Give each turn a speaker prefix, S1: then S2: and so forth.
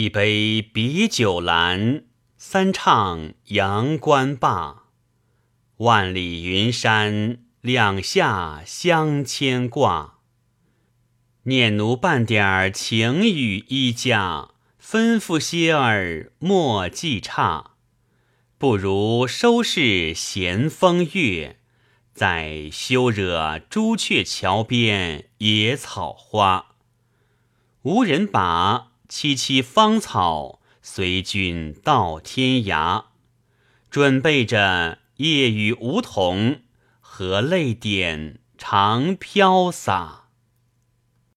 S1: 一杯比酒阑，三唱阳关罢。万里云山，两下相牵挂。念奴半点情与衣架，吩咐些儿莫记差。不如收拾闲风月，再休惹朱雀桥边野草花。无人把。萋萋芳草随君到天涯，准备着夜雨梧桐和泪点长飘洒。